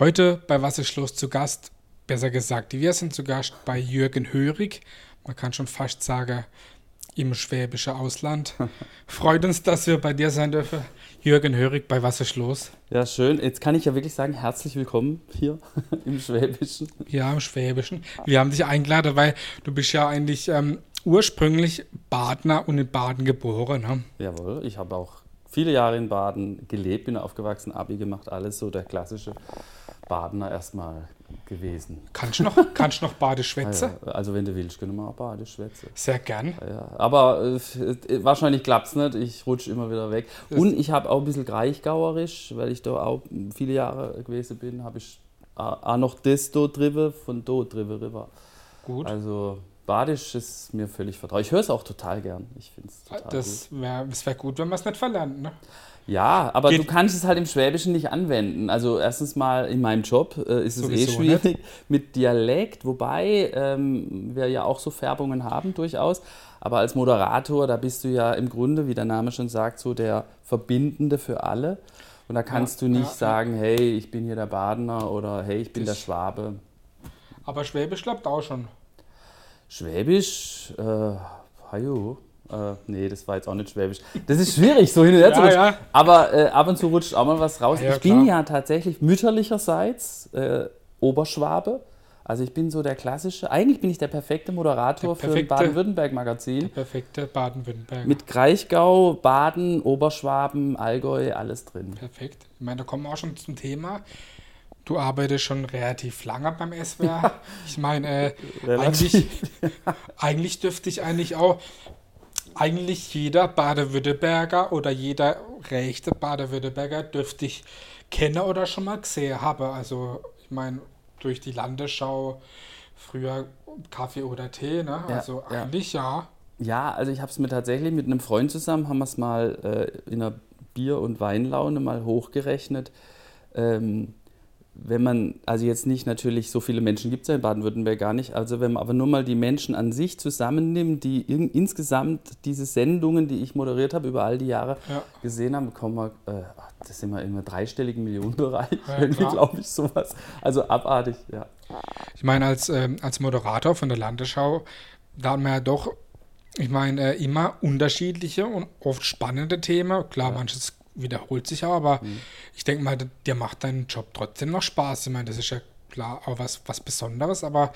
Heute bei Wasserschloss zu Gast, besser gesagt, wir sind zu Gast bei Jürgen Hörig. Man kann schon fast sagen, im schwäbischen Ausland. Freut uns, dass wir bei dir sein dürfen. Jürgen Hörig bei Wasserschloss. Ja, schön. Jetzt kann ich ja wirklich sagen, herzlich willkommen hier im Schwäbischen. Ja, im Schwäbischen. Wir haben dich eingeladen, weil du bist ja eigentlich ähm, ursprünglich Badener und in Baden geboren. Ne? Jawohl, ich habe auch viele Jahre in Baden gelebt, bin aufgewachsen, Abi gemacht, alles so der klassische Badener erstmal gewesen. Kannst du noch, kannst noch Badeschwätze? Ja, also wenn du willst, können wir auch Badeschwätze. Sehr gern. Ja, aber äh, wahrscheinlich klappt es nicht, ich rutsche immer wieder weg. Das Und ich habe auch ein bisschen Greichgauerisch, weil ich da auch viele Jahre gewesen bin, habe ich auch noch das da drüber von da drüber rüber. Gut. Also Badisch ist mir völlig vertraut. Ich höre es auch total gern. Ich finde es total Das wäre wär gut, wenn man es nicht verlernt, ne? Ja, aber Geht du kannst es halt im Schwäbischen nicht anwenden. Also erstens mal in meinem Job äh, ist es eh schwierig nicht. mit Dialekt, wobei ähm, wir ja auch so Färbungen haben durchaus. Aber als Moderator, da bist du ja im Grunde, wie der Name schon sagt, so der Verbindende für alle. Und da kannst ja, du nicht ja, sagen, hey, ich bin hier der Badener oder hey, ich bin der Schwabe. Aber Schwäbisch klappt auch schon. Schwäbisch, äh, hajo. Äh, nee, das war jetzt auch nicht Schwäbisch. Das ist schwierig, so hin und her zu rutschen. Ja. Aber äh, ab und zu rutscht auch mal was raus. Ja, ich klar. bin ja tatsächlich mütterlicherseits äh, Oberschwabe. Also ich bin so der klassische, eigentlich bin ich der perfekte Moderator der perfekte, für ein Baden-Württemberg-Magazin. Der perfekte Baden-Württemberg. Mit Kraichgau, Baden, Oberschwaben, Allgäu, alles drin. Perfekt. Ich meine, da kommen wir auch schon zum Thema. Du arbeitest schon relativ lange beim SWR. Ich meine, äh, eigentlich, eigentlich dürfte ich eigentlich auch eigentlich jeder Baden-Württemberger oder jeder rechte Baden-Württemberger dürfte ich kennen oder schon mal gesehen haben. Also ich meine, durch die Landesschau früher Kaffee oder Tee, ne? Ja, also eigentlich ja. Ja, also ich habe es mir tatsächlich mit einem Freund zusammen, haben wir es mal äh, in einer Bier- und Weinlaune mal hochgerechnet. Ähm, wenn man, also jetzt nicht natürlich, so viele Menschen gibt es ja in Baden-Württemberg gar nicht, also wenn man aber nur mal die Menschen an sich zusammennimmt, die in, insgesamt diese Sendungen, die ich moderiert habe, über all die Jahre ja. gesehen haben, kommen wir, äh, das sind wir einem dreistelligen Millionenbereich, ja, glaube ich sowas. Also abartig, ja. Ich meine, als, äh, als Moderator von der Landesschau, da haben wir ja doch, ich meine, äh, immer unterschiedliche und oft spannende Themen. Klar, ja. manches wiederholt sich auch, aber mhm. ich denke mal, dir macht dein Job trotzdem noch Spaß. Ich meine, das ist ja klar auch was, was Besonderes, aber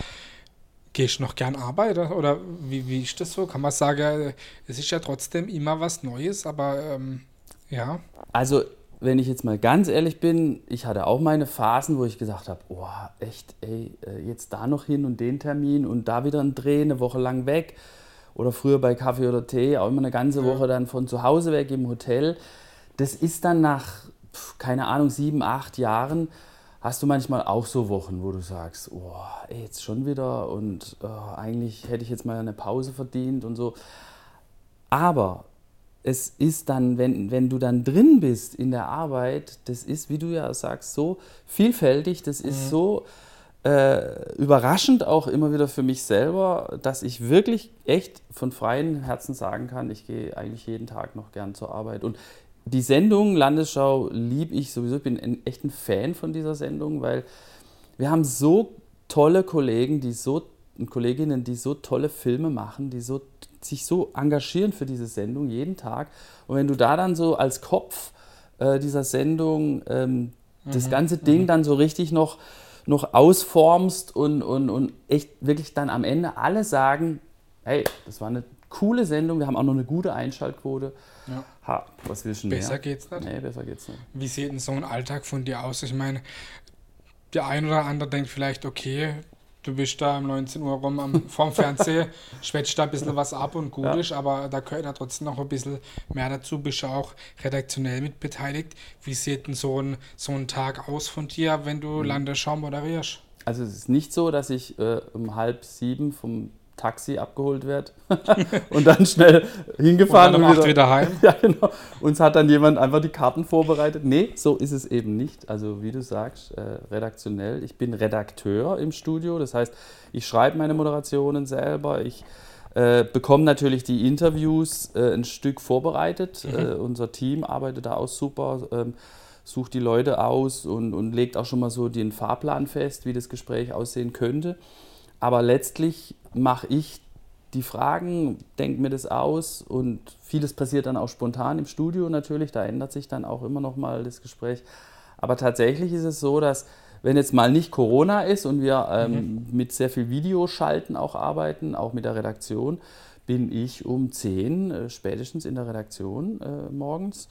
gehst du noch gern arbeiten oder wie, wie ist das so? Kann man sagen, es ist ja trotzdem immer was Neues, aber ähm, ja. Also, wenn ich jetzt mal ganz ehrlich bin, ich hatte auch meine Phasen, wo ich gesagt habe, oh, echt, ey, äh, jetzt da noch hin und den Termin und da wieder ein Dreh, eine Woche lang weg. Oder früher bei Kaffee oder Tee, auch immer eine ganze Woche dann von zu Hause weg im Hotel das ist dann nach, keine Ahnung, sieben, acht Jahren, hast du manchmal auch so Wochen, wo du sagst, oh, ey, jetzt schon wieder und oh, eigentlich hätte ich jetzt mal eine Pause verdient und so. Aber es ist dann, wenn, wenn du dann drin bist in der Arbeit, das ist, wie du ja sagst, so vielfältig, das ist mhm. so äh, überraschend auch immer wieder für mich selber, dass ich wirklich echt von freiem Herzen sagen kann, ich gehe eigentlich jeden Tag noch gern zur Arbeit. Und die Sendung Landesschau liebe ich sowieso. Ich bin ein, echt ein Fan von dieser Sendung, weil wir haben so tolle Kollegen, die so Kolleginnen, die so tolle Filme machen, die so, sich so engagieren für diese Sendung jeden Tag. Und wenn du da dann so als Kopf äh, dieser Sendung ähm, mhm. das ganze Ding mhm. dann so richtig noch, noch ausformst und, und, und echt wirklich dann am Ende alle sagen, hey, das war eine coole Sendung, wir haben auch noch eine gute Einschaltquote. Ja. Ha, was willst du Besser mehr? geht's nicht. Nee, besser geht's nicht. Wie sieht denn so ein Alltag von dir aus? Ich meine, der ein oder andere denkt vielleicht, okay, du bist da um 19 Uhr rum am, vorm Fernseher, schwätzt da ein bisschen was ab und gut ja. ist, aber da gehört ja trotzdem noch ein bisschen mehr dazu, bist du auch redaktionell mit beteiligt. Wie sieht denn so ein, so ein Tag aus von dir, wenn du mhm. Landesschau moderierst? Also es ist nicht so, dass ich äh, um halb sieben vom Taxi abgeholt wird und dann schnell hingefahren und, dann und wieder, wieder heim. ja, genau. Uns hat dann jemand einfach die Karten vorbereitet. Nee, so ist es eben nicht. Also wie du sagst, äh, redaktionell. Ich bin Redakteur im Studio, das heißt, ich schreibe meine Moderationen selber. Ich äh, bekomme natürlich die Interviews äh, ein Stück vorbereitet. Mhm. Äh, unser Team arbeitet da auch super. Ähm, sucht die Leute aus und, und legt auch schon mal so den Fahrplan fest, wie das Gespräch aussehen könnte. Aber letztlich mache ich die Fragen, denke mir das aus und vieles passiert dann auch spontan im Studio natürlich, da ändert sich dann auch immer noch mal das Gespräch. Aber tatsächlich ist es so, dass wenn jetzt mal nicht Corona ist und wir ähm, mhm. mit sehr viel Videoschalten auch arbeiten, auch mit der Redaktion, bin ich um 10 äh, spätestens in der Redaktion äh, morgens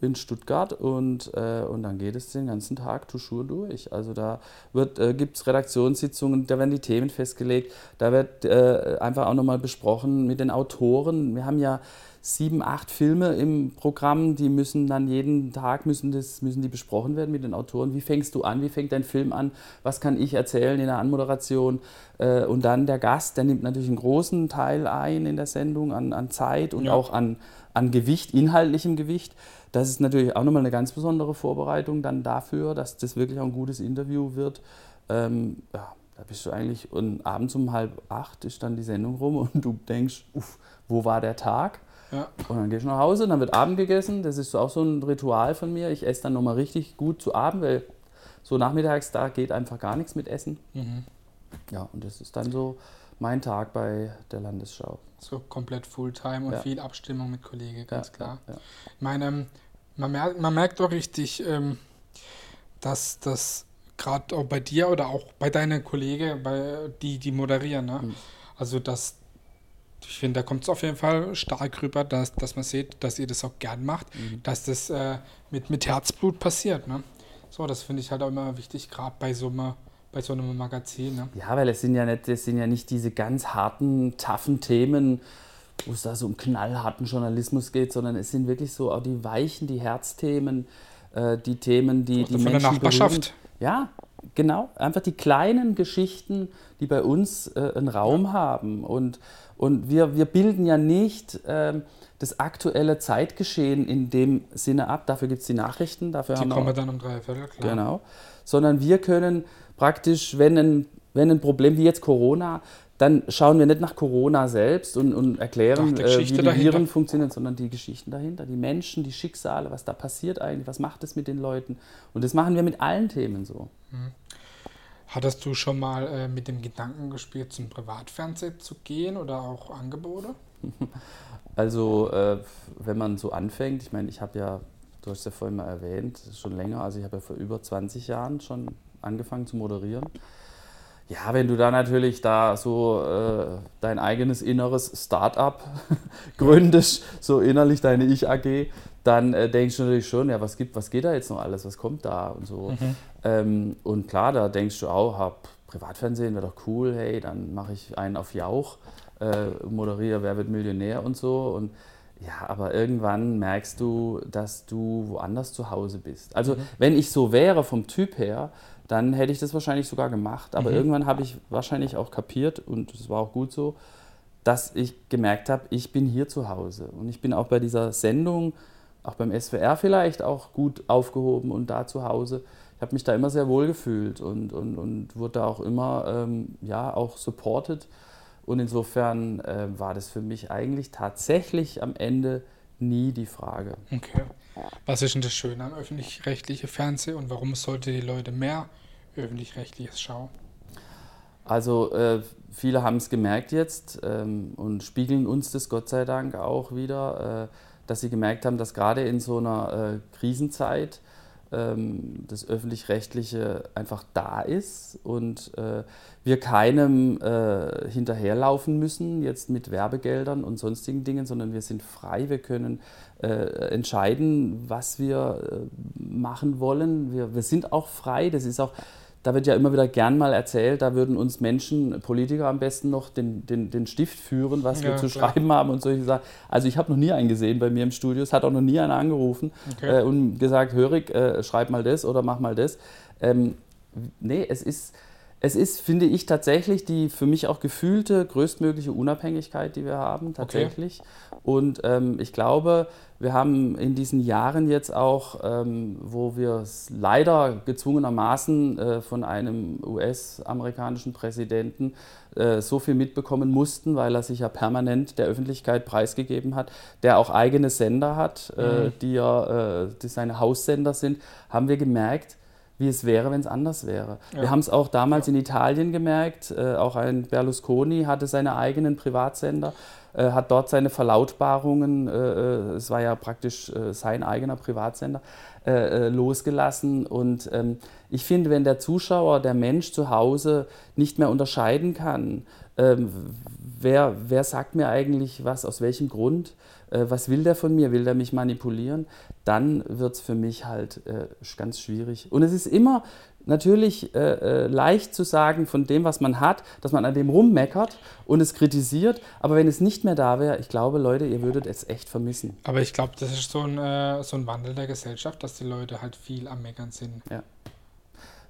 in Stuttgart und, äh, und dann geht es den ganzen Tag toujours durch. Also da äh, gibt es Redaktionssitzungen, da werden die Themen festgelegt, da wird äh, einfach auch nochmal besprochen mit den Autoren. Wir haben ja sieben, acht Filme im Programm, die müssen dann jeden Tag müssen, das, müssen die besprochen werden mit den Autoren. Wie fängst du an? Wie fängt dein Film an? Was kann ich erzählen in der Anmoderation? Äh, und dann der Gast, der nimmt natürlich einen großen Teil ein in der Sendung an, an Zeit und ja. auch an, an Gewicht, inhaltlichem Gewicht. Das ist natürlich auch nochmal eine ganz besondere Vorbereitung dann dafür, dass das wirklich auch ein gutes Interview wird. Ähm, ja, da bist du eigentlich, und abends um halb acht ist dann die Sendung rum und du denkst, uff, wo war der Tag? Ja. Und dann gehst du nach Hause, dann wird Abend gegessen. Das ist auch so ein Ritual von mir. Ich esse dann nochmal richtig gut zu Abend, weil so nachmittags da geht einfach gar nichts mit Essen. Mhm. Ja, und das ist dann so mein Tag bei der Landesschau. So komplett Fulltime und ja. viel Abstimmung mit Kollegen, ganz ja, klar. Ja, ich meine, ähm, man, merkt, man merkt doch richtig, ähm, dass das gerade auch bei dir oder auch bei deinen Kollegen, bei, die, die moderieren, ne? Mhm. also dass ich finde, da kommt es auf jeden Fall stark rüber, dass, dass man sieht, dass ihr das auch gern macht, mhm. dass das äh, mit, mit Herzblut passiert. Ne? So, das finde ich halt auch immer wichtig, gerade bei so einem bei so einem Magazin. Ne? Ja, weil es sind ja nicht, es sind ja nicht diese ganz harten, taffen Themen, wo es da so um knallharten Journalismus geht, sondern es sind wirklich so auch die weichen, die Herzthemen, äh, die Themen, die die von Menschen der Nachbarschaft. Berühren. Ja, genau. Einfach die kleinen Geschichten, die bei uns äh, einen Raum ja. haben. Und, und wir, wir bilden ja nicht äh, das aktuelle Zeitgeschehen in dem Sinne ab. Dafür gibt es die Nachrichten. Dafür die haben kommen wir dann um drei Viertel, klar. Genau. Sondern wir können praktisch, wenn ein, wenn ein Problem wie jetzt Corona, dann schauen wir nicht nach Corona selbst und, und erklären, äh, wie die dahinter. Viren funktionieren, sondern die Geschichten dahinter, die Menschen, die Schicksale, was da passiert eigentlich, was macht es mit den Leuten. Und das machen wir mit allen Themen so. Mhm. Hattest du schon mal äh, mit dem Gedanken gespielt, zum Privatfernsehen zu gehen oder auch Angebote? Also, äh, wenn man so anfängt, ich meine, ich habe ja, du hast ja vorhin mal erwähnt, schon länger, also ich habe ja vor über 20 Jahren schon angefangen zu moderieren. Ja, wenn du da natürlich da so äh, dein eigenes inneres Start-up gründest, so innerlich deine Ich-AG, dann äh, denkst du natürlich schon, ja, was gibt, was geht da jetzt noch alles, was kommt da und so. Mhm. Ähm, und klar, da denkst du auch, hab Privatfernsehen wäre doch cool, hey, dann mache ich einen auf Jauch, äh, moderiere Wer wird Millionär und so. Und ja, aber irgendwann merkst du, dass du woanders zu Hause bist. Also, mhm. wenn ich so wäre vom Typ her, dann hätte ich das wahrscheinlich sogar gemacht. Aber mhm. irgendwann habe ich wahrscheinlich auch kapiert, und es war auch gut so, dass ich gemerkt habe, ich bin hier zu Hause. Und ich bin auch bei dieser Sendung, auch beim SWR vielleicht, auch gut aufgehoben und da zu Hause. Ich habe mich da immer sehr wohl gefühlt und, und, und wurde da auch immer ähm, ja, auch supported. Und insofern äh, war das für mich eigentlich tatsächlich am Ende nie die Frage. Okay. Was ist denn das Schöne am öffentlich-rechtlichen Fernsehen und warum sollte die Leute mehr öffentlich-rechtliches schauen? Also äh, viele haben es gemerkt jetzt ähm, und spiegeln uns das Gott sei Dank auch wieder, äh, dass sie gemerkt haben, dass gerade in so einer äh, Krisenzeit ähm, das öffentlich-rechtliche einfach da ist und äh, wir keinem äh, hinterherlaufen müssen, jetzt mit Werbegeldern und sonstigen Dingen, sondern wir sind frei, wir können äh, entscheiden, was wir äh, machen wollen. Wir, wir sind auch frei, das ist auch da wird ja immer wieder gern mal erzählt, da würden uns Menschen, Politiker am besten noch den, den, den Stift führen, was ja, wir zu klar. schreiben haben und solche Sachen. Also ich habe noch nie einen gesehen bei mir im Studio, es hat auch noch nie einer angerufen okay. äh, und gesagt, Hörig, äh, schreib mal das oder mach mal das. Ähm, nee, es ist, es ist, finde ich, tatsächlich die für mich auch gefühlte größtmögliche Unabhängigkeit, die wir haben, tatsächlich. Okay. Und ähm, ich glaube, wir haben in diesen Jahren jetzt auch, ähm, wo wir es leider gezwungenermaßen äh, von einem US-amerikanischen Präsidenten äh, so viel mitbekommen mussten, weil er sich ja permanent der Öffentlichkeit preisgegeben hat, der auch eigene Sender hat, äh, mhm. die ja äh, die seine Haussender sind, haben wir gemerkt, wie es wäre, wenn es anders wäre. Ja. Wir haben es auch damals ja. in Italien gemerkt, äh, auch ein Berlusconi hatte seine eigenen Privatsender, äh, hat dort seine Verlautbarungen, äh, äh es war ja praktisch äh, sein eigener Privatsender, äh, losgelassen. Und ähm, ich finde, wenn der Zuschauer, der Mensch zu Hause nicht mehr unterscheiden kann, ähm, wer, wer sagt mir eigentlich was, aus welchem Grund, was will der von mir, will der mich manipulieren, dann wird es für mich halt äh, ganz schwierig. Und es ist immer natürlich äh, äh, leicht zu sagen von dem, was man hat, dass man an dem rummeckert und es kritisiert, aber wenn es nicht mehr da wäre, ich glaube, Leute, ihr würdet es echt vermissen. Aber ich glaube, das ist so ein, äh, so ein Wandel der Gesellschaft, dass die Leute halt viel am Meckern sind. Ja.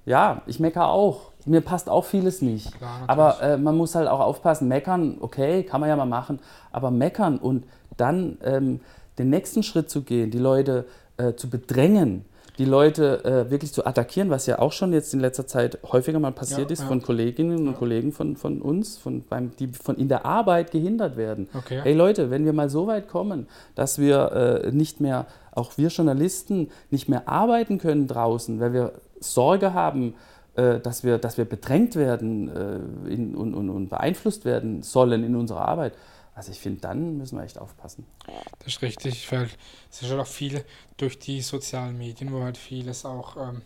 Ja, ich meckere auch. Mir passt auch vieles nicht. Klar, aber äh, man muss halt auch aufpassen. Meckern, okay, kann man ja mal machen. Aber meckern und dann ähm, den nächsten Schritt zu gehen, die Leute äh, zu bedrängen, die Leute äh, wirklich zu attackieren, was ja auch schon jetzt in letzter Zeit häufiger mal passiert ja, ist ja. von Kolleginnen und Kollegen von, von uns, von, beim, die von in der Arbeit gehindert werden. Okay. Hey Leute, wenn wir mal so weit kommen, dass wir äh, nicht mehr, auch wir Journalisten, nicht mehr arbeiten können draußen, weil wir Sorge haben, äh, dass, wir, dass wir bedrängt werden äh, in, und, und, und beeinflusst werden sollen in unserer Arbeit, also ich finde, dann müssen wir echt aufpassen. Das ist richtig, weil es ist halt auch viel durch die sozialen Medien, wo halt vieles auch ähm,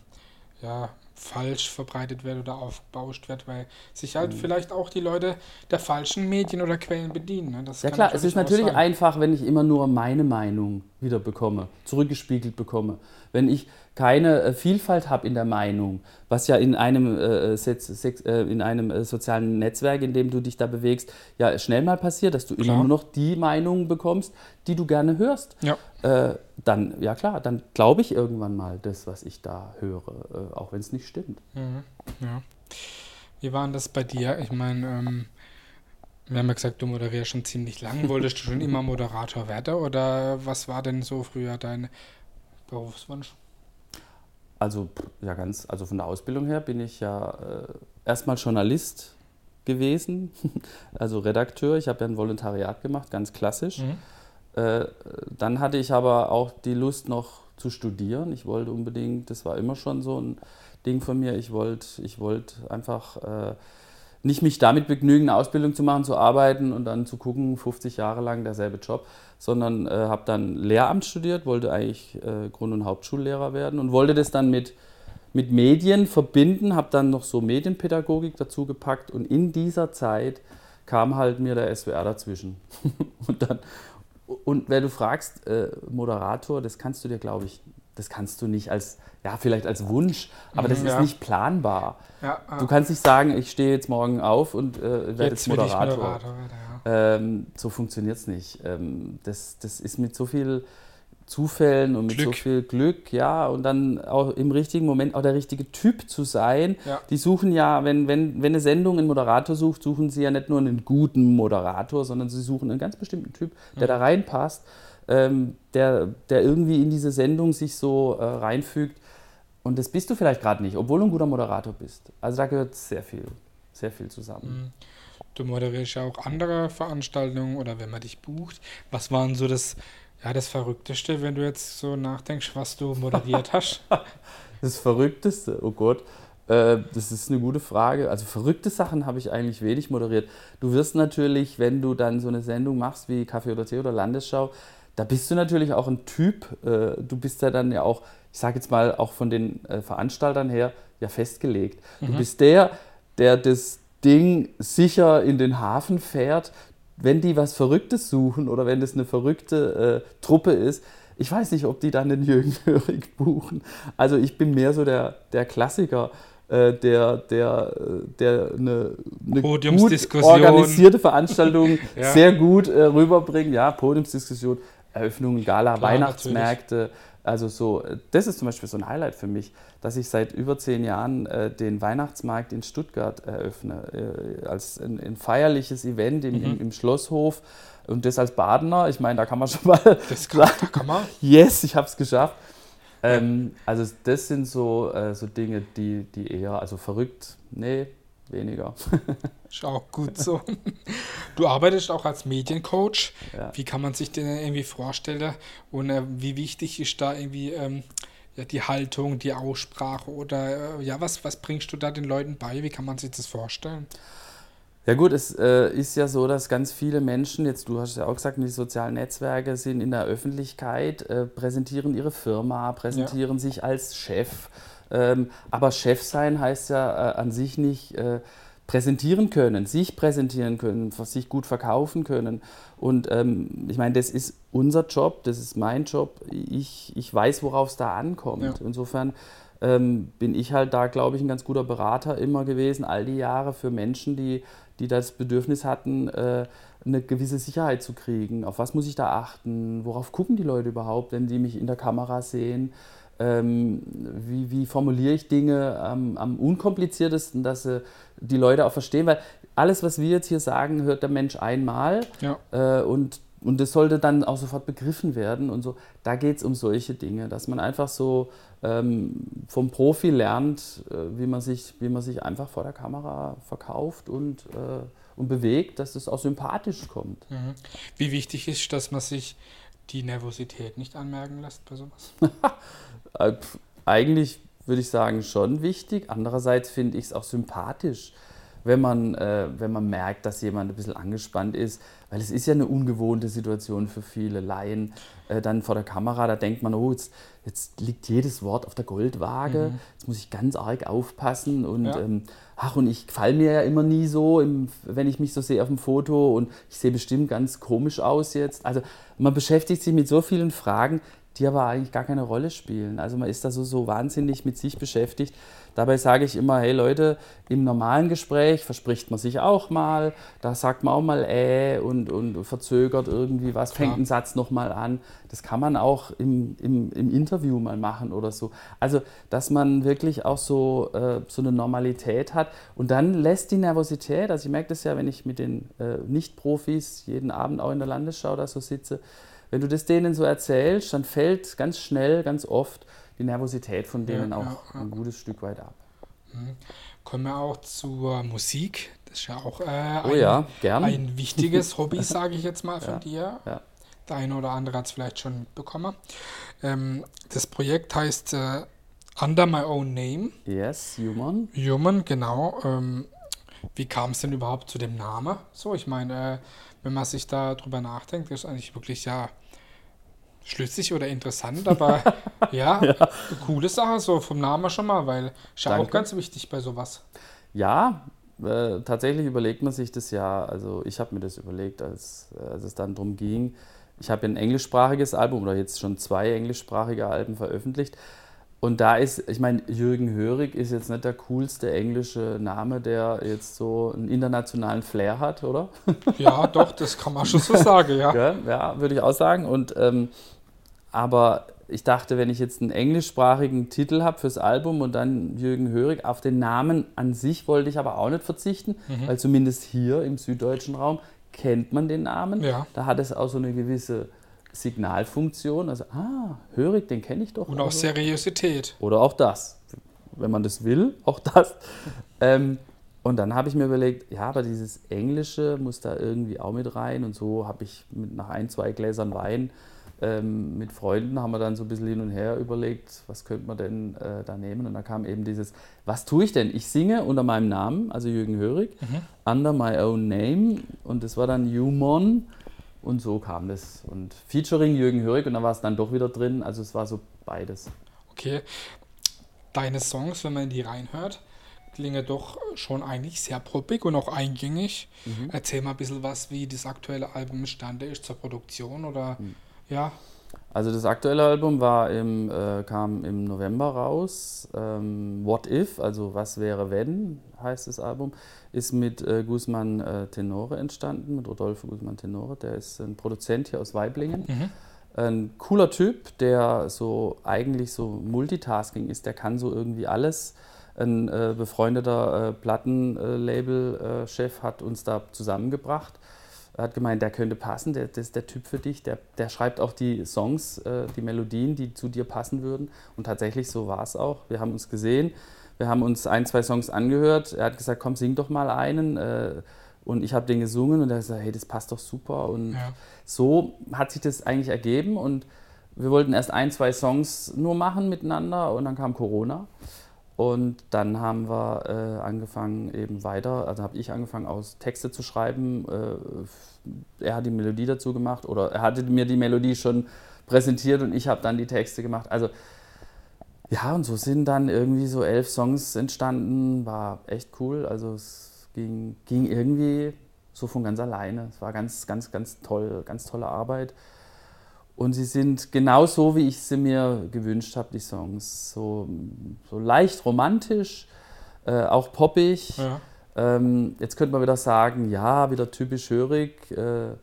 ja, falsch verbreitet wird oder aufgebauscht wird, weil sich halt mhm. vielleicht auch die Leute der falschen Medien oder Quellen bedienen. Ne? ja klar, es ist natürlich sein. einfach, wenn ich immer nur meine Meinung wieder bekomme, zurückgespiegelt bekomme. Wenn ich keine äh, Vielfalt habe in der Meinung, was ja in einem, äh, Sex, äh, in einem äh, sozialen Netzwerk, in dem du dich da bewegst, ja schnell mal passiert, dass du klar. immer nur noch die Meinungen bekommst, die du gerne hörst. Ja. Äh, dann, ja klar, dann glaube ich irgendwann mal das, was ich da höre, äh, auch wenn es nicht stimmt. Mhm. Ja. Wie war das bei dir? Ich meine, ähm, wir haben ja gesagt, du moderierst schon ziemlich lang. Wolltest du schon immer Moderator werden oder was war denn so früher dein Berufswunsch? Also, ja, ganz, also von der Ausbildung her bin ich ja äh, erstmal Journalist gewesen, also Redakteur. Ich habe ja ein Volontariat gemacht, ganz klassisch. Mhm. Äh, dann hatte ich aber auch die Lust noch zu studieren. Ich wollte unbedingt, das war immer schon so ein Ding von mir, ich wollte ich wollt einfach äh, nicht mich damit begnügen, eine Ausbildung zu machen, zu arbeiten und dann zu gucken, 50 Jahre lang derselbe Job, sondern äh, habe dann Lehramt studiert, wollte eigentlich äh, Grund- und Hauptschullehrer werden und wollte das dann mit, mit Medien verbinden, habe dann noch so Medienpädagogik dazu gepackt und in dieser Zeit kam halt mir der SWR dazwischen. und dann, und wenn du fragst, äh, Moderator, das kannst du dir, glaube ich, das kannst du nicht als, ja, vielleicht als Wunsch, aber das mhm, ja. ist nicht planbar. Ja, ja. Du kannst nicht sagen, ich stehe jetzt morgen auf und äh, werde jetzt, jetzt Moderator. Moderator ähm, so funktioniert es nicht. Ähm, das, das ist mit so viel Zufällen und mit Glück. so viel Glück, ja, und dann auch im richtigen Moment auch der richtige Typ zu sein. Die suchen ja, wenn, wenn, wenn eine Sendung einen Moderator sucht, suchen sie ja nicht nur einen guten Moderator, sondern sie suchen einen ganz bestimmten Typ, der mhm. da reinpasst ähm, der, der irgendwie in diese Sendung sich so äh, reinfügt. Und das bist du vielleicht gerade nicht, obwohl du ein guter Moderator bist. Also da gehört sehr viel, sehr viel zusammen. Mhm. Du moderierst ja auch andere Veranstaltungen oder wenn man dich bucht. Was war denn so das, ja, das Verrückteste, wenn du jetzt so nachdenkst, was du moderiert hast? das Verrückteste, oh Gott. Äh, das ist eine gute Frage. Also verrückte Sachen habe ich eigentlich wenig moderiert. Du wirst natürlich, wenn du dann so eine Sendung machst wie Kaffee oder Tee oder Landesschau, da bist du natürlich auch ein Typ. Äh, du bist ja dann ja auch, ich sage jetzt mal, auch von den äh, Veranstaltern her ja festgelegt. Mhm. Du bist der, der das Ding sicher in den Hafen fährt, wenn die was Verrücktes suchen oder wenn das eine verrückte äh, Truppe ist. Ich weiß nicht, ob die dann den Jürgen Hörig buchen. Also ich bin mehr so der, der Klassiker äh, der, der, der eine, eine gut organisierte Veranstaltung ja. sehr gut äh, rüberbringt. Ja, Podiumsdiskussion Eröffnungen, Gala, Klar, Weihnachtsmärkte, Also so, das ist zum Beispiel so ein Highlight für mich, dass ich seit über zehn Jahren äh, den Weihnachtsmarkt in Stuttgart eröffne, äh, als ein, ein, feierliches Event im, mhm. im, im, Schlosshof. Und das als Badener, ich meine, da kann man schon mal das kann, da kann man. yes, ich habe es geschafft. Ähm, also das sind so, äh, so Dinge, die, die eher, also verrückt, nee, weniger. Ist auch gut so. Du arbeitest auch als Mediencoach. Ja. Wie kann man sich denn irgendwie vorstellen? Und äh, wie wichtig ist da irgendwie ähm, ja, die Haltung, die Aussprache oder äh, ja, was, was bringst du da den Leuten bei? Wie kann man sich das vorstellen? Ja gut, es äh, ist ja so, dass ganz viele Menschen, jetzt du hast ja auch gesagt, die sozialen Netzwerke sind in der Öffentlichkeit, äh, präsentieren ihre Firma, präsentieren ja. sich als Chef. Ähm, aber Chef sein heißt ja äh, an sich nicht äh, präsentieren können, sich präsentieren können, sich gut verkaufen können. Und ähm, ich meine, das ist unser Job, das ist mein Job. Ich, ich weiß, worauf es da ankommt. Ja. Insofern ähm, bin ich halt da, glaube ich, ein ganz guter Berater immer gewesen, all die Jahre für Menschen, die die das Bedürfnis hatten, äh, eine gewisse Sicherheit zu kriegen. Auf was muss ich da achten? Worauf gucken die Leute überhaupt, wenn die mich in der Kamera sehen? Ähm, wie, wie, formuliere ich Dinge am, am unkompliziertesten, dass sie die Leute auch verstehen? Weil alles, was wir jetzt hier sagen, hört der Mensch einmal. Ja. Äh, und und das sollte dann auch sofort begriffen werden und so. Da geht es um solche Dinge, dass man einfach so ähm, vom Profi lernt, äh, wie, man sich, wie man sich einfach vor der Kamera verkauft und, äh, und bewegt, dass es auch sympathisch kommt. Mhm. Wie wichtig ist, dass man sich die Nervosität nicht anmerken lässt bei sowas? Äh, eigentlich würde ich sagen, schon wichtig. Andererseits finde ich es auch sympathisch wenn man, äh, wenn man merkt, dass jemand ein bisschen angespannt ist, weil es ist ja eine ungewohnte Situation für viele Laien. Äh, dann vor der Kamera, da denkt man, oh, jetzt, jetzt liegt jedes Wort auf der Goldwaage, mhm. jetzt muss ich ganz arg aufpassen und ja. ähm, ach, und ich falle mir ja immer nie so, im, wenn ich mich so sehe auf dem Foto und ich sehe bestimmt ganz komisch aus jetzt. Also man beschäftigt sich mit so vielen Fragen, die aber eigentlich gar keine Rolle spielen. Also man ist da so, so wahnsinnig mit sich beschäftigt. Dabei sage ich immer, hey Leute, im normalen Gespräch verspricht man sich auch mal, da sagt man auch mal äh und, und verzögert irgendwie was, fängt einen Satz nochmal an. Das kann man auch im, im, im Interview mal machen oder so. Also, dass man wirklich auch so, äh, so eine Normalität hat und dann lässt die Nervosität, also ich merke das ja, wenn ich mit den äh, Nicht-Profis jeden Abend auch in der Landesschau da so sitze, wenn du das denen so erzählst, dann fällt ganz schnell, ganz oft die Nervosität von denen ja, auch ja, ja. ein gutes Stück weit ab. Mhm. Kommen wir auch zur Musik. Das ist ja auch äh, ein, oh ein, wichtiges Hobby, sage ich jetzt mal von dir. Der eine oder andere hat es vielleicht schon mitbekommen. Ähm, das Projekt heißt äh, Under My Own Name. Yes, Human. Human, genau. Ähm, wie kam es denn überhaupt zu dem Namen? So, ich meine, äh, wenn man sich da drüber nachdenkt, ist eigentlich wirklich ja schlüssig oder interessant, aber ja, ja, coole Sache, so vom Namen schon mal, weil ist ja auch ganz wichtig bei sowas. Ja, äh, tatsächlich überlegt man sich das ja, also ich habe mir das überlegt, als, als es dann darum ging, ich habe ein englischsprachiges Album oder jetzt schon zwei englischsprachige Alben veröffentlicht und da ist, ich meine, Jürgen Hörig ist jetzt nicht der coolste englische Name, der jetzt so einen internationalen Flair hat, oder? Ja, doch, das kann man schon so sagen, ja. ja, ja würde ich auch sagen. Und, ähm, aber ich dachte, wenn ich jetzt einen englischsprachigen Titel habe fürs Album und dann Jürgen Hörig, auf den Namen an sich wollte ich aber auch nicht verzichten, mhm. weil zumindest hier im süddeutschen Raum kennt man den Namen. Ja. Da hat es auch so eine gewisse Signalfunktion. Also, ah, Hörig, den kenne ich doch. Und auch also. Seriosität. Oder auch das, wenn man das will, auch das. ähm, und dann habe ich mir überlegt, ja, aber dieses Englische muss da irgendwie auch mit rein. Und so habe ich mit nach ein, zwei Gläsern Wein ähm, mit Freunden haben wir dann so ein bisschen hin und her überlegt, was könnte man denn äh, da nehmen. Und da kam eben dieses, was tue ich denn? Ich singe unter meinem Namen, also Jürgen Hörig, mhm. under my own name. Und das war dann Humon. Und so kam das. Und Featuring Jürgen Hörig und dann war es dann doch wieder drin. Also es war so beides. Okay. Deine Songs, wenn man die reinhört, klingen doch schon eigentlich sehr poppig und auch eingängig. Mhm. Erzähl mal ein bisschen was, wie das aktuelle Album imstande ist zur Produktion oder mhm. ja. Also das aktuelle Album war im, äh, kam im November raus. Ähm, What If, also was wäre wenn, heißt das Album ist mit äh, Guzman äh, Tenore entstanden, mit Rodolfo Guzman Tenore. Der ist ein Produzent hier aus Weiblingen. Mhm. Ein cooler Typ, der so eigentlich so Multitasking ist, der kann so irgendwie alles. Ein äh, befreundeter äh, Plattenlabel-Chef hat uns da zusammengebracht. Er hat gemeint, der könnte passen, der, das ist der Typ für dich. Der, der schreibt auch die Songs, äh, die Melodien, die zu dir passen würden. Und tatsächlich so war es auch. Wir haben uns gesehen, wir haben uns ein, zwei Songs angehört. Er hat gesagt, komm, sing doch mal einen. Äh, und ich habe den gesungen und er hat gesagt, hey, das passt doch super. Und ja. so hat sich das eigentlich ergeben. Und wir wollten erst ein, zwei Songs nur machen miteinander und dann kam Corona. Und dann haben wir äh, angefangen eben weiter, also habe ich angefangen aus Texte zu schreiben. Äh, er hat die Melodie dazu gemacht oder er hatte mir die Melodie schon präsentiert und ich habe dann die Texte gemacht. Also ja, und so sind dann irgendwie so elf Songs entstanden, war echt cool. Also es ging, ging irgendwie so von ganz alleine. Es war ganz, ganz, ganz toll, ganz tolle Arbeit. Und sie sind genau so, wie ich sie mir gewünscht habe, die Songs. So, so leicht romantisch, äh, auch poppig. Ja. Ähm, jetzt könnte man wieder sagen, ja, wieder typisch hörig, äh,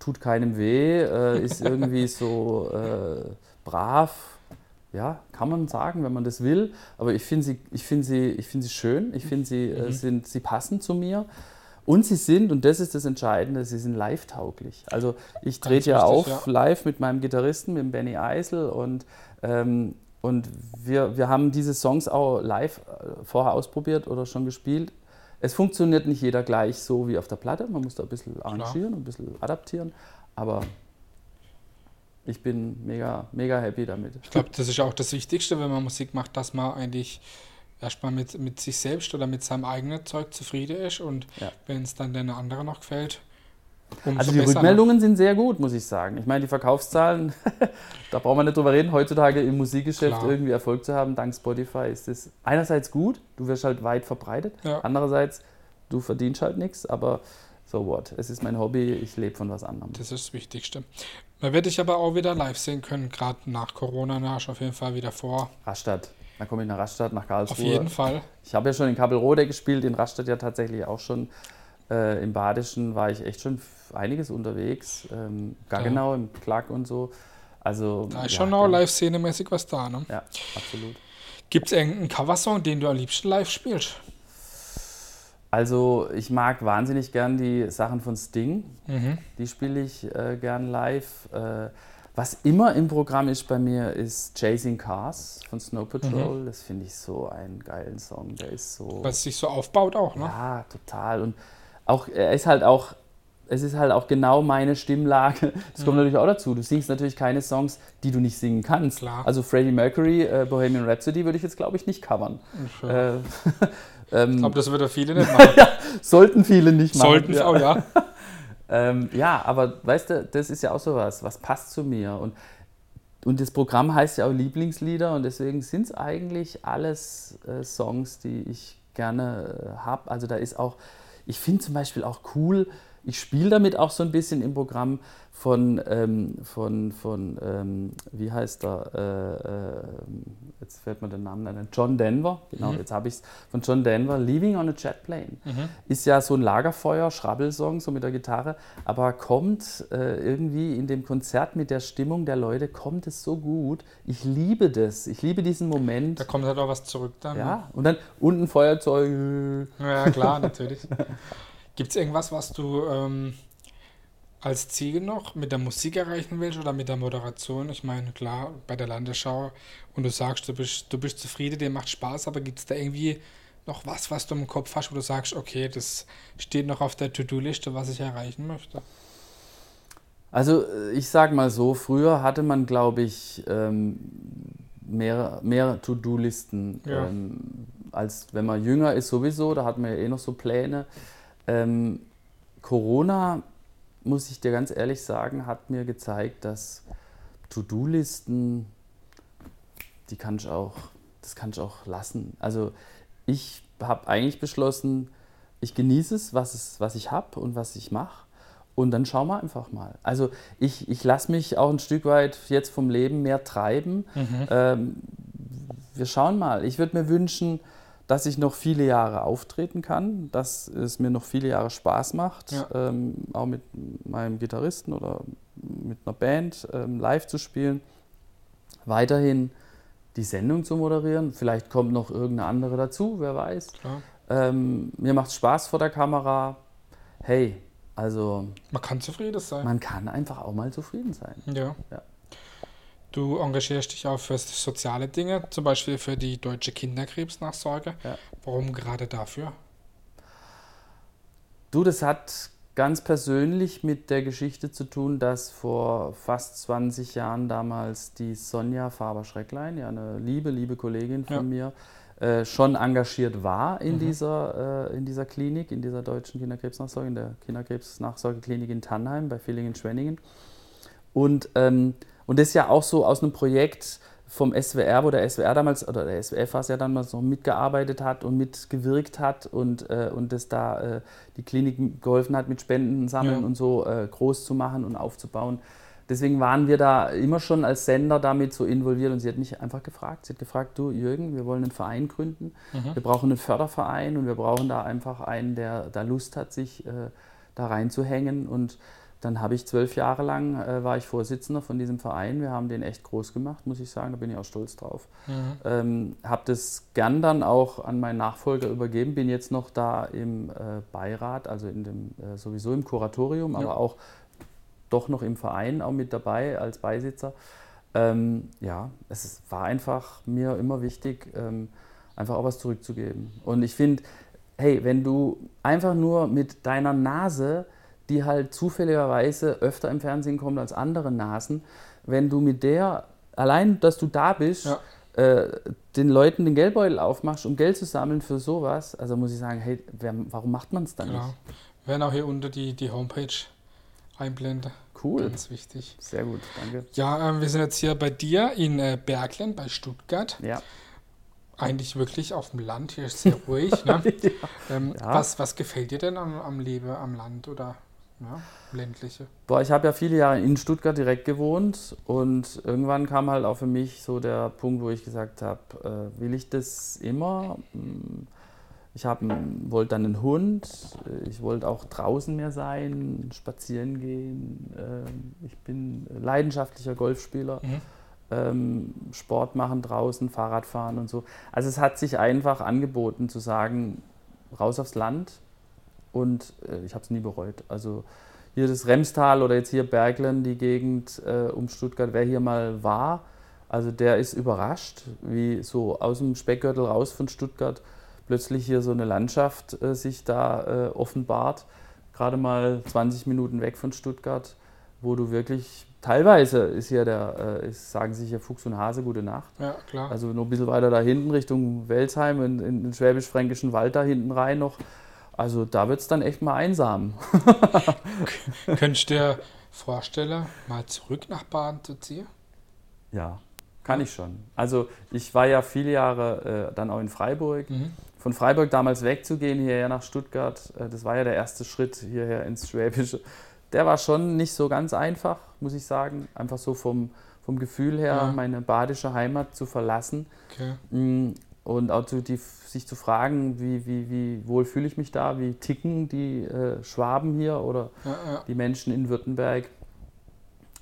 tut keinem weh, äh, ist irgendwie so äh, brav. Ja, kann man sagen, wenn man das will. Aber ich finde sie, find sie, find sie schön, ich finde sie, äh, mhm. sind, sie passen zu mir. Und sie sind, und das ist das Entscheidende, sie sind live-tauglich. Also ich trete ja auf ja. live mit meinem Gitarristen, mit dem Benny Eisel und, ähm, und wir, wir haben diese Songs auch live äh, vorher ausprobiert oder schon gespielt. Es funktioniert nicht jeder gleich so wie auf der Platte, man muss da ein bisschen arrangieren, ein bisschen adaptieren, aber ich bin mega, mega happy damit. Ich glaube, das ist auch das Wichtigste, wenn man Musik macht, dass man eigentlich erstmal mit, mit sich selbst oder mit seinem eigenen Zeug zufrieden ist und ja. wenn es dann der andere noch gefällt. Also die Rückmeldungen noch. sind sehr gut, muss ich sagen. Ich meine, die Verkaufszahlen, da braucht man nicht drüber reden. Heutzutage im Musikgeschäft Klar. irgendwie Erfolg zu haben, dank Spotify, ist es einerseits gut, du wirst halt weit verbreitet, ja. andererseits, du verdienst halt nichts, aber so what. Es ist mein Hobby, ich lebe von was anderem. Das ist das Wichtigste. Man wird dich aber auch wieder live sehen können, gerade nach Corona, na, auf jeden Fall wieder vor. Rastatt. Dann komme ich nach Rastatt, nach Karlsruhe. Auf jeden Fall. Ich habe ja schon in Kabelrode gespielt, in Rastatt ja tatsächlich auch schon. Äh, Im Badischen war ich echt schon einiges unterwegs. Ähm, Gaggenau, ja. im Klack und so. Also, da ist ja, schon auch live-szenemäßig was da, ne? Ja, absolut. Gibt es irgendeinen Coversong, den du am liebsten live spielst? Also ich mag wahnsinnig gern die Sachen von Sting. Mhm. Die spiele ich äh, gern live. Äh, was immer im Programm ist bei mir, ist Chasing Cars von Snow Patrol. Mhm. Das finde ich so einen geilen Song. Der ist so. Was sich so aufbaut auch, ne? Ja, total. Und auch, er ist halt auch, es ist halt auch genau meine Stimmlage. Das mhm. kommt natürlich auch dazu. Du singst natürlich keine Songs, die du nicht singen kannst. Klar. Also Freddie Mercury, äh, Bohemian Rhapsody würde ich jetzt, glaube ich, nicht covern. Äh, ähm, ich glaube, das würde viele nicht machen. sollten viele nicht machen. Sollten es ja. auch, ja. Ähm, ja, aber weißt du, das ist ja auch sowas, was passt zu mir. Und, und das Programm heißt ja auch Lieblingslieder und deswegen sind es eigentlich alles äh, Songs, die ich gerne äh, habe. Also da ist auch, ich finde zum Beispiel auch cool, ich spiele damit auch so ein bisschen im Programm, von, ähm, von, von ähm, wie heißt er, äh, äh, jetzt fällt mir der Name an, John Denver, genau, mhm. jetzt habe ich es, von John Denver, Leaving on a Jet Plane. Mhm. Ist ja so ein Lagerfeuer, Schrabbelsong, so mit der Gitarre, aber kommt äh, irgendwie in dem Konzert mit der Stimmung der Leute, kommt es so gut. Ich liebe das, ich liebe diesen Moment. Da kommt halt auch was zurück dann. Ja, ne? und dann unten Feuerzeug. Ja, klar, natürlich. Gibt es irgendwas, was du... Ähm als Ziel noch mit der Musik erreichen willst oder mit der Moderation? Ich meine, klar, bei der Landesschau und du sagst, du bist, du bist zufrieden, dir macht Spaß, aber gibt es da irgendwie noch was, was du im Kopf hast, wo du sagst, okay, das steht noch auf der To-Do-Liste, was ich erreichen möchte? Also ich sag mal so, früher hatte man, glaube ich, ähm, mehr, mehr To-Do-Listen. Ja. Ähm, als wenn man jünger ist sowieso, da hat man ja eh noch so Pläne. Ähm, Corona muss ich dir ganz ehrlich sagen, hat mir gezeigt, dass To-Do-Listen, die kann ich auch, das kann ich auch lassen. Also ich habe eigentlich beschlossen, ich genieße es, was, es, was ich habe und was ich mache. Und dann schauen wir einfach mal. Also ich, ich lasse mich auch ein Stück weit jetzt vom Leben mehr treiben. Mhm. Ähm, wir schauen mal. Ich würde mir wünschen, dass ich noch viele Jahre auftreten kann, dass es mir noch viele Jahre Spaß macht, ja. ähm, auch mit meinem Gitarristen oder mit einer Band ähm, live zu spielen, weiterhin die Sendung zu moderieren. Vielleicht kommt noch irgendeine andere dazu, wer weiß. Ähm, mir macht es Spaß vor der Kamera. Hey, also. Man kann zufrieden sein. Man kann einfach auch mal zufrieden sein. Ja. ja. Du engagierst dich auch für soziale Dinge, zum Beispiel für die deutsche Kinderkrebsnachsorge. Ja. Warum gerade dafür? Du, das hat ganz persönlich mit der Geschichte zu tun, dass vor fast 20 Jahren damals die Sonja Faber-Schrecklein, ja eine liebe, liebe Kollegin von ja. mir, äh, schon engagiert war in, mhm. dieser, äh, in dieser Klinik, in dieser deutschen Kinderkrebsnachsorge, in der Kinderkrebsnachsorgeklinik in Tannheim bei Villingen-Schwenningen. Und, ähm, und das ja auch so aus einem Projekt vom SWR, wo der SWR damals, oder der SWF was ja damals noch mitgearbeitet hat und mitgewirkt hat und, äh, und das da äh, die Klinik geholfen hat, mit Spenden sammeln ja. und so äh, groß zu machen und aufzubauen. Deswegen waren wir da immer schon als Sender damit so involviert und sie hat mich einfach gefragt. Sie hat gefragt, du Jürgen, wir wollen einen Verein gründen, mhm. wir brauchen einen Förderverein und wir brauchen da einfach einen, der da Lust hat, sich äh, da reinzuhängen und dann habe ich zwölf Jahre lang, äh, war ich Vorsitzender von diesem Verein. Wir haben den echt groß gemacht, muss ich sagen. Da bin ich auch stolz drauf. Mhm. Ähm, habe das gern dann auch an meinen Nachfolger übergeben. Bin jetzt noch da im äh, Beirat, also in dem, äh, sowieso im Kuratorium, ja. aber auch doch noch im Verein auch mit dabei als Beisitzer. Ähm, ja, es war einfach mir immer wichtig, ähm, einfach auch was zurückzugeben. Und ich finde, hey, wenn du einfach nur mit deiner Nase die halt zufälligerweise öfter im Fernsehen kommt als andere Nasen, wenn du mit der, allein, dass du da bist, ja. äh, den Leuten den Geldbeutel aufmachst, um Geld zu sammeln für sowas, also muss ich sagen, hey, wer, warum macht man es dann genau. nicht? Wir werden auch hier unter die, die Homepage einblenden. Cool. Ganz wichtig. Sehr gut, danke. Ja, äh, wir sind jetzt hier bei dir in äh, Bergland bei Stuttgart. Ja. Eigentlich wirklich auf dem Land, hier ist sehr ruhig. Ne? ja. Ähm, ja. Was, was gefällt dir denn am, am Leben am Land oder ja, ländliche. Boah, ich habe ja viele Jahre in Stuttgart direkt gewohnt und irgendwann kam halt auch für mich so der Punkt, wo ich gesagt habe, äh, will ich das immer? Hm, ich wollte dann einen Hund, ich wollte auch draußen mehr sein, spazieren gehen. Äh, ich bin leidenschaftlicher Golfspieler. Mhm. Ähm, Sport machen draußen, Fahrrad fahren und so. Also es hat sich einfach angeboten zu sagen, raus aufs Land, und äh, ich habe es nie bereut. Also hier das Remstal oder jetzt hier Berglen, die Gegend äh, um Stuttgart, wer hier mal war, also der ist überrascht, wie so aus dem Speckgürtel raus von Stuttgart plötzlich hier so eine Landschaft äh, sich da äh, offenbart. Gerade mal 20 Minuten weg von Stuttgart, wo du wirklich teilweise ist hier der, äh, ist, sagen sich hier Fuchs und Hase gute Nacht. Ja, klar. Also noch ein bisschen weiter da hinten Richtung Welsheim, in, in den schwäbisch-fränkischen Wald da hinten rein noch. Also da wird es dann echt mal einsam. Könntest du dir vorstellen, mal zurück nach Baden zu ziehen? Ja, kann ich schon. Also ich war ja viele Jahre äh, dann auch in Freiburg. Mhm. Von Freiburg damals wegzugehen, hierher nach Stuttgart, äh, das war ja der erste Schritt hierher ins Schwäbische. Der war schon nicht so ganz einfach, muss ich sagen. Einfach so vom, vom Gefühl her, ja. meine badische Heimat zu verlassen. Okay. Und auch zu, die, sich zu fragen, wie, wie, wie wohl fühle ich mich da, wie ticken die äh, Schwaben hier oder ja, ja. die Menschen in Württemberg.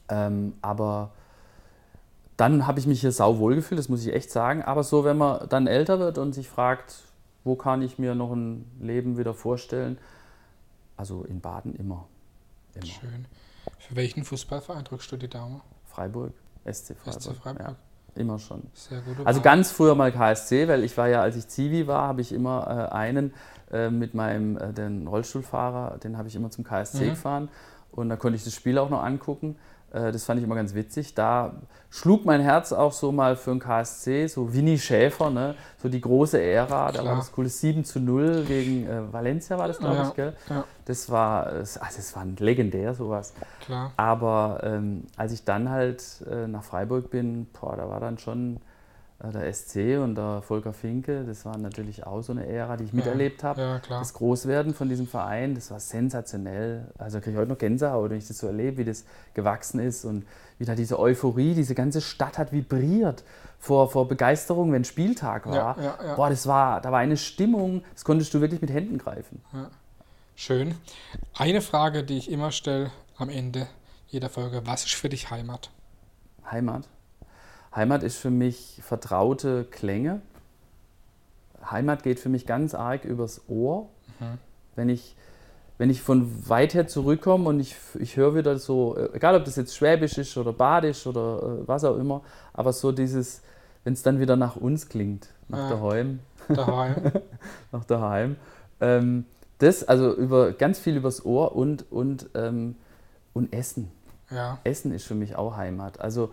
Ähm, aber dann habe ich mich hier sau wohl gefühlt, das muss ich echt sagen. Aber so, wenn man dann älter wird und sich fragt, wo kann ich mir noch ein Leben wieder vorstellen, also in Baden immer. immer. Schön. Für welchen Fußballverein drückst du die Daumen? Freiburg, SC Freiburg. SC Freiburg. Ja. Immer schon. Sehr gut. Also ganz früher mal KSC, weil ich war ja, als ich Zivi war, habe ich immer äh, einen äh, mit meinem äh, den Rollstuhlfahrer, den habe ich immer zum KSC mhm. gefahren und da konnte ich das Spiel auch noch angucken. Äh, das fand ich immer ganz witzig. Da schlug mein Herz auch so mal für den KSC, so Winnie Schäfer, ne? so die große Ära. Da war das coole 7 zu 0 gegen äh, Valencia, war das, glaube ja, ich. Gell? Ja. Das war, also es war legendär, sowas. Klar. Aber ähm, als ich dann halt äh, nach Freiburg bin, boah, da war dann schon der SC und der Volker Finke, das war natürlich auch so eine Ära, die ich miterlebt habe. Ja, das Großwerden von diesem Verein, das war sensationell. Also kriege ich heute noch Gänsehaut, wenn ich das so erlebe, wie das gewachsen ist und wie da diese Euphorie, diese ganze Stadt hat vibriert vor, vor Begeisterung, wenn Spieltag war. Ja, Boah, das war, da war eine Stimmung, das konntest du wirklich mit Händen greifen. Schön. Eine Frage, die ich immer stelle am Ende jeder Folge, was ist für dich Heimat? Heimat. Heimat ist für mich vertraute Klänge. Heimat geht für mich ganz arg übers Ohr. Mhm. Wenn, ich, wenn ich von weit her zurückkomme und ich, ich höre wieder so, äh, egal ob das jetzt Schwäbisch ist oder Badisch oder äh, was auch immer, aber so dieses, wenn es dann wieder nach uns klingt, nach ja. daheim. Daheim. nach daheim. Ähm, das, also über ganz viel übers Ohr und, und, ähm, und Essen. Ja. Essen ist für mich auch Heimat. Also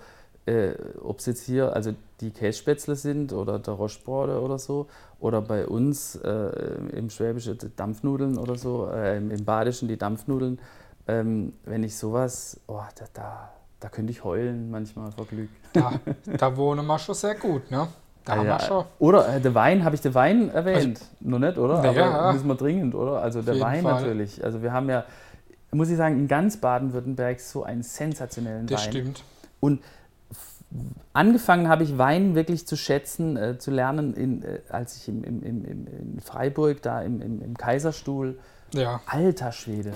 äh, ob es jetzt hier also die Kässpätzle sind oder der Rostbrode oder so, oder bei uns äh, im Schwäbischen die Dampfnudeln oder so, äh, im, Badischen die Dampfnudeln, ähm, wenn ich sowas, oh, da, da, da könnte ich heulen manchmal vor Glück. Da, da wohnen wir schon sehr gut, ne? Da ah, ja. schon. Oder äh, der Wein, habe ich den Wein erwähnt? Also, Noch nicht, oder? Ja, Aber müssen wir dringend, oder? Also der Wein Fall. natürlich. Also wir haben ja, muss ich sagen, in ganz Baden-Württemberg so einen sensationellen das Wein. Das stimmt. Und angefangen habe ich Wein wirklich zu schätzen, äh, zu lernen, in, äh, als ich im, im, im, in Freiburg, da im, im, Kaiserstuhl. Ja. Alter Schwede.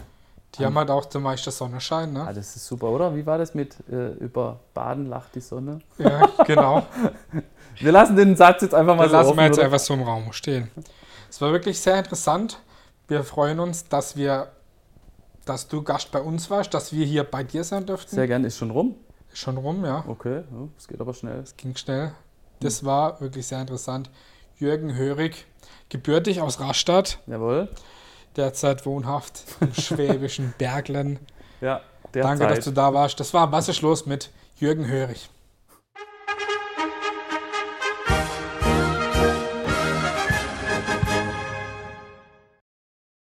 Die haben halt auch zum Beispiel Sonnenschein, ne? Ah, das ist super, oder? Wie war das mit äh, über Baden lacht die Sonne? Ja, genau. wir lassen den Satz jetzt einfach mal den so lassen offen, wir jetzt oder? einfach so im Raum stehen. Es war wirklich sehr interessant. Wir freuen uns, dass wir, dass du Gast bei uns warst, dass wir hier bei dir sein dürften. Sehr gern, ist schon rum. Schon rum, ja. Okay, es geht aber schnell. Es ging schnell. Das war wirklich sehr interessant. Jürgen Hörig, gebürtig aus Rastatt. Jawohl. Derzeit wohnhaft im schwäbischen Berglen. Ja, derzeit. Danke, dass du da warst. Das war Was ist los mit Jürgen Hörig.